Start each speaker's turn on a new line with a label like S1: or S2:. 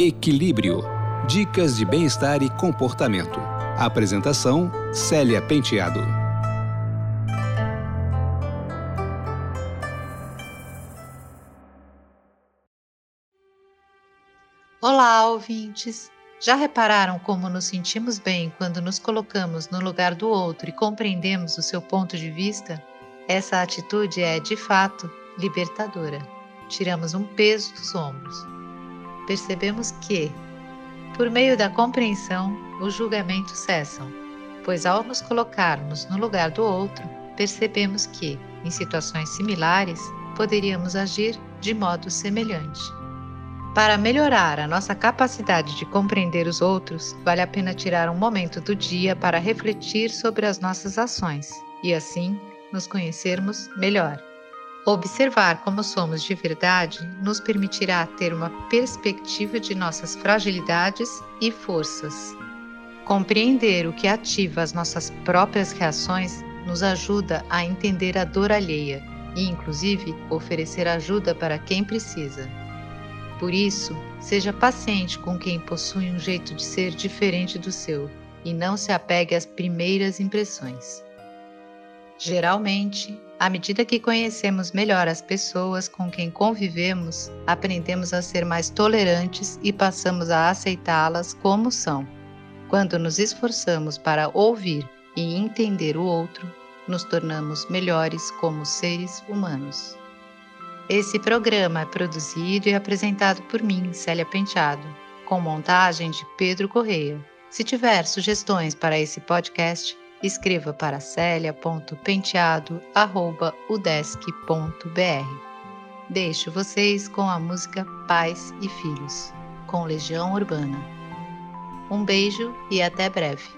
S1: Equilíbrio. Dicas de bem-estar e comportamento. Apresentação: Célia Penteado.
S2: Olá, ouvintes! Já repararam como nos sentimos bem quando nos colocamos no lugar do outro e compreendemos o seu ponto de vista? Essa atitude é, de fato, libertadora. Tiramos um peso dos ombros. Percebemos que, por meio da compreensão, os julgamentos cessam, pois ao nos colocarmos no lugar do outro, percebemos que, em situações similares, poderíamos agir de modo semelhante. Para melhorar a nossa capacidade de compreender os outros, vale a pena tirar um momento do dia para refletir sobre as nossas ações e, assim, nos conhecermos melhor. Observar como somos de verdade nos permitirá ter uma perspectiva de nossas fragilidades e forças. Compreender o que ativa as nossas próprias reações nos ajuda a entender a dor alheia e, inclusive, oferecer ajuda para quem precisa. Por isso, seja paciente com quem possui um jeito de ser diferente do seu e não se apegue às primeiras impressões. Geralmente, à medida que conhecemos melhor as pessoas com quem convivemos, aprendemos a ser mais tolerantes e passamos a aceitá-las como são. Quando nos esforçamos para ouvir e entender o outro, nos tornamos melhores como seres humanos. Esse programa é produzido e apresentado por mim, Célia Penteado, com montagem de Pedro Correia. Se tiver sugestões para esse podcast, escreva para celia.penteado.udesc.br. Deixo vocês com a música Pais e Filhos, com Legião Urbana. Um beijo e até breve.